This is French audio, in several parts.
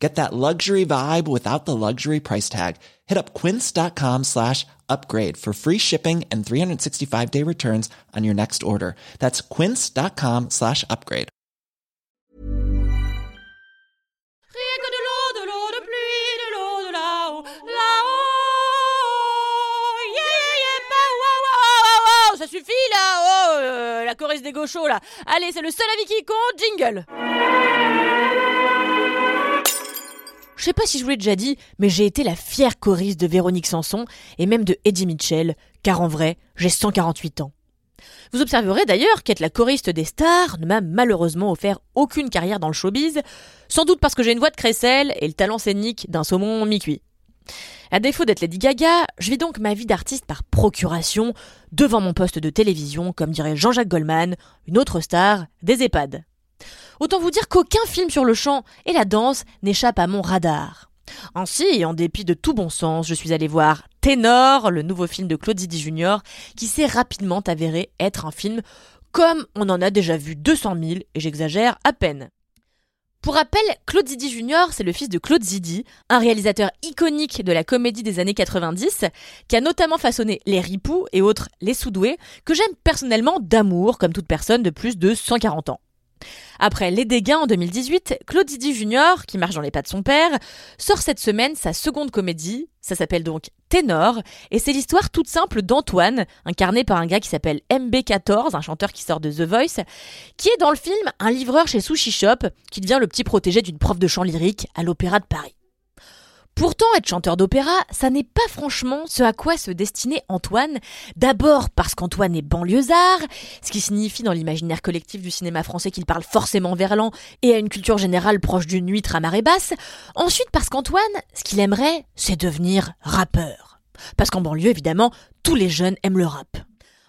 Get that luxury vibe without the luxury price tag. Hit up quince.com slash upgrade for free shipping and 365 day returns on your next order. That's quince.com slash upgrade. De l'eau, de l'eau de pluie, de l'eau de là-haut, là-haut. Yeah, yeah, bah, wow, wow, wow, ça suffit là, oh, euh, la choriste des gauchos là. Allez, c'est le seul avis qui compte, jingle. Je sais pas si je vous l'ai déjà dit, mais j'ai été la fière choriste de Véronique Sanson et même de Eddie Mitchell, car en vrai, j'ai 148 ans. Vous observerez d'ailleurs qu'être la choriste des stars ne m'a malheureusement offert aucune carrière dans le showbiz, sans doute parce que j'ai une voix de crécelle et le talent scénique d'un saumon mi-cuit. À défaut d'être Lady Gaga, je vis donc ma vie d'artiste par procuration, devant mon poste de télévision, comme dirait Jean-Jacques Goldman, une autre star des EHPAD. Autant vous dire qu'aucun film sur le chant et la danse n'échappe à mon radar. Ainsi, en dépit de tout bon sens, je suis allé voir Ténor, le nouveau film de Claude Zidi Jr., qui s'est rapidement avéré être un film comme on en a déjà vu 200 000, et j'exagère à peine. Pour rappel, Claude Zidi Jr., c'est le fils de Claude Zidi, un réalisateur iconique de la comédie des années 90, qui a notamment façonné Les Ripoux et autres Les Soudoués, que j'aime personnellement d'amour, comme toute personne de plus de 140 ans. Après Les Dégâts en 2018, Claude Zidi Jr., qui marche dans les pas de son père, sort cette semaine sa seconde comédie. Ça s'appelle donc Ténor, et c'est l'histoire toute simple d'Antoine, incarné par un gars qui s'appelle MB14, un chanteur qui sort de The Voice, qui est dans le film un livreur chez Sushi Shop, qui devient le petit protégé d'une prof de chant lyrique à l'Opéra de Paris. Pourtant, être chanteur d'opéra, ça n'est pas franchement ce à quoi se destinait Antoine. D'abord parce qu'Antoine est banlieusard, ce qui signifie dans l'imaginaire collectif du cinéma français qu'il parle forcément verlan et a une culture générale proche d'une huître à marée basse. Ensuite parce qu'Antoine, ce qu'il aimerait, c'est devenir rappeur. Parce qu'en banlieue, évidemment, tous les jeunes aiment le rap.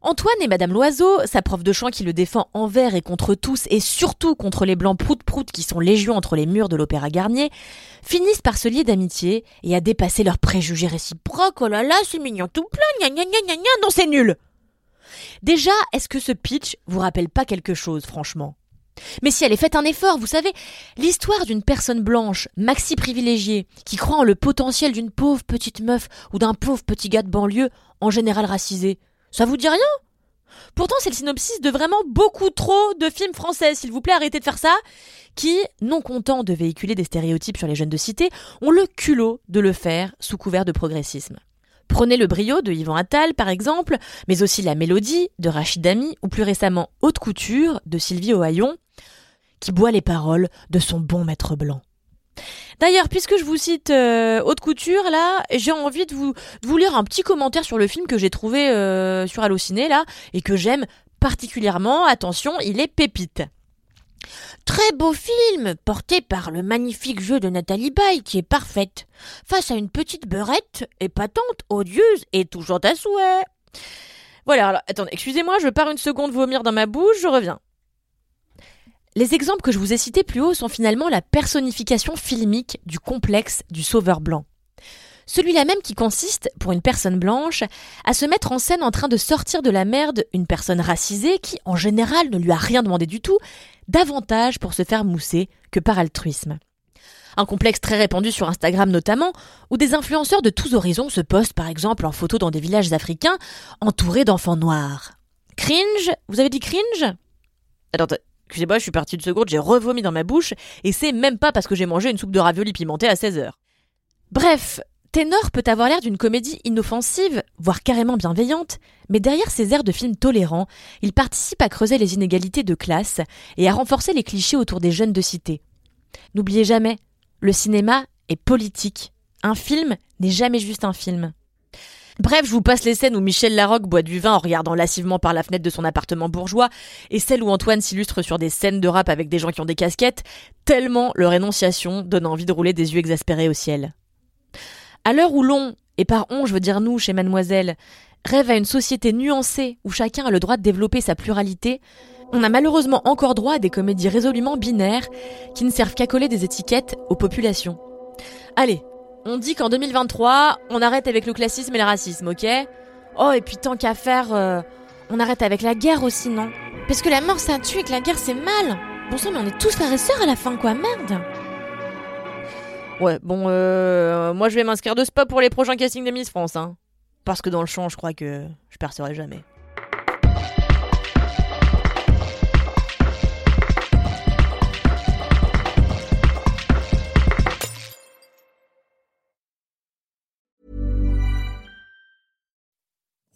Antoine et Madame Loiseau, sa prof de chant qui le défend envers et contre tous, et surtout contre les blancs prout-prout qui sont légion entre les murs de l'Opéra Garnier, finissent par se lier d'amitié et à dépasser leurs préjugés réciproques. Oh là là, c'est mignon tout plein, gna gna gna gna gna, non c'est nul Déjà, est-ce que ce pitch vous rappelle pas quelque chose, franchement? Mais si elle est faite un effort, vous savez, l'histoire d'une personne blanche, maxi privilégiée, qui croit en le potentiel d'une pauvre petite meuf ou d'un pauvre petit gars de banlieue, en général racisé, ça vous dit rien? Pourtant, c'est le synopsis de vraiment beaucoup trop de films français. S'il vous plaît, arrêtez de faire ça. Qui, non contents de véhiculer des stéréotypes sur les jeunes de cité, ont le culot de le faire sous couvert de progressisme. Prenez le brio de Yvan Attal, par exemple, mais aussi la mélodie de Rachid Dami, ou plus récemment Haute Couture de Sylvie Ohaillon, qui boit les paroles de son bon maître blanc. D'ailleurs, puisque je vous cite euh, Haute Couture, là, j'ai envie de vous, lire un petit commentaire sur le film que j'ai trouvé euh, sur Allociné, là, et que j'aime particulièrement. Attention, il est pépite. Très beau film, porté par le magnifique jeu de Nathalie Baye, qui est parfaite, face à une petite beurette épatante, odieuse et toujours à souhait. Voilà, alors, attendez, excusez-moi, je pars une seconde vomir dans ma bouche, je reviens. Les exemples que je vous ai cités plus haut sont finalement la personnification filmique du complexe du sauveur blanc. Celui-là même qui consiste, pour une personne blanche, à se mettre en scène en train de sortir de la merde une personne racisée qui, en général, ne lui a rien demandé du tout, davantage pour se faire mousser que par altruisme. Un complexe très répandu sur Instagram notamment, où des influenceurs de tous horizons se postent par exemple en photo dans des villages africains entourés d'enfants noirs. Cringe? Vous avez dit cringe? Attends, Excusez-moi, je suis partie de seconde, j'ai revomi dans ma bouche, et c'est même pas parce que j'ai mangé une soupe de ravioli pimentée à 16h. Bref, Ténor peut avoir l'air d'une comédie inoffensive, voire carrément bienveillante, mais derrière ces airs de film tolérants, il participe à creuser les inégalités de classe et à renforcer les clichés autour des jeunes de cité. N'oubliez jamais, le cinéma est politique. Un film n'est jamais juste un film. Bref, je vous passe les scènes où Michel Larocque boit du vin en regardant lascivement par la fenêtre de son appartement bourgeois, et celles où Antoine s'illustre sur des scènes de rap avec des gens qui ont des casquettes, tellement leur énonciation donne envie de rouler des yeux exaspérés au ciel. À l'heure où l'on, et par on je veux dire nous chez Mademoiselle, rêve à une société nuancée où chacun a le droit de développer sa pluralité, on a malheureusement encore droit à des comédies résolument binaires qui ne servent qu'à coller des étiquettes aux populations. Allez, on dit qu'en 2023, on arrête avec le classisme et le racisme, ok? Oh, et puis tant qu'à faire, euh, on arrête avec la guerre aussi, non? Parce que la mort ça tue et que la guerre c'est mal Bon sang, mais on est tous frères et sœurs à la fin, quoi, merde Ouais, bon, euh, moi je vais m'inscrire de spa pour les prochains castings de Miss France, hein. Parce que dans le champ, je crois que je percerai jamais.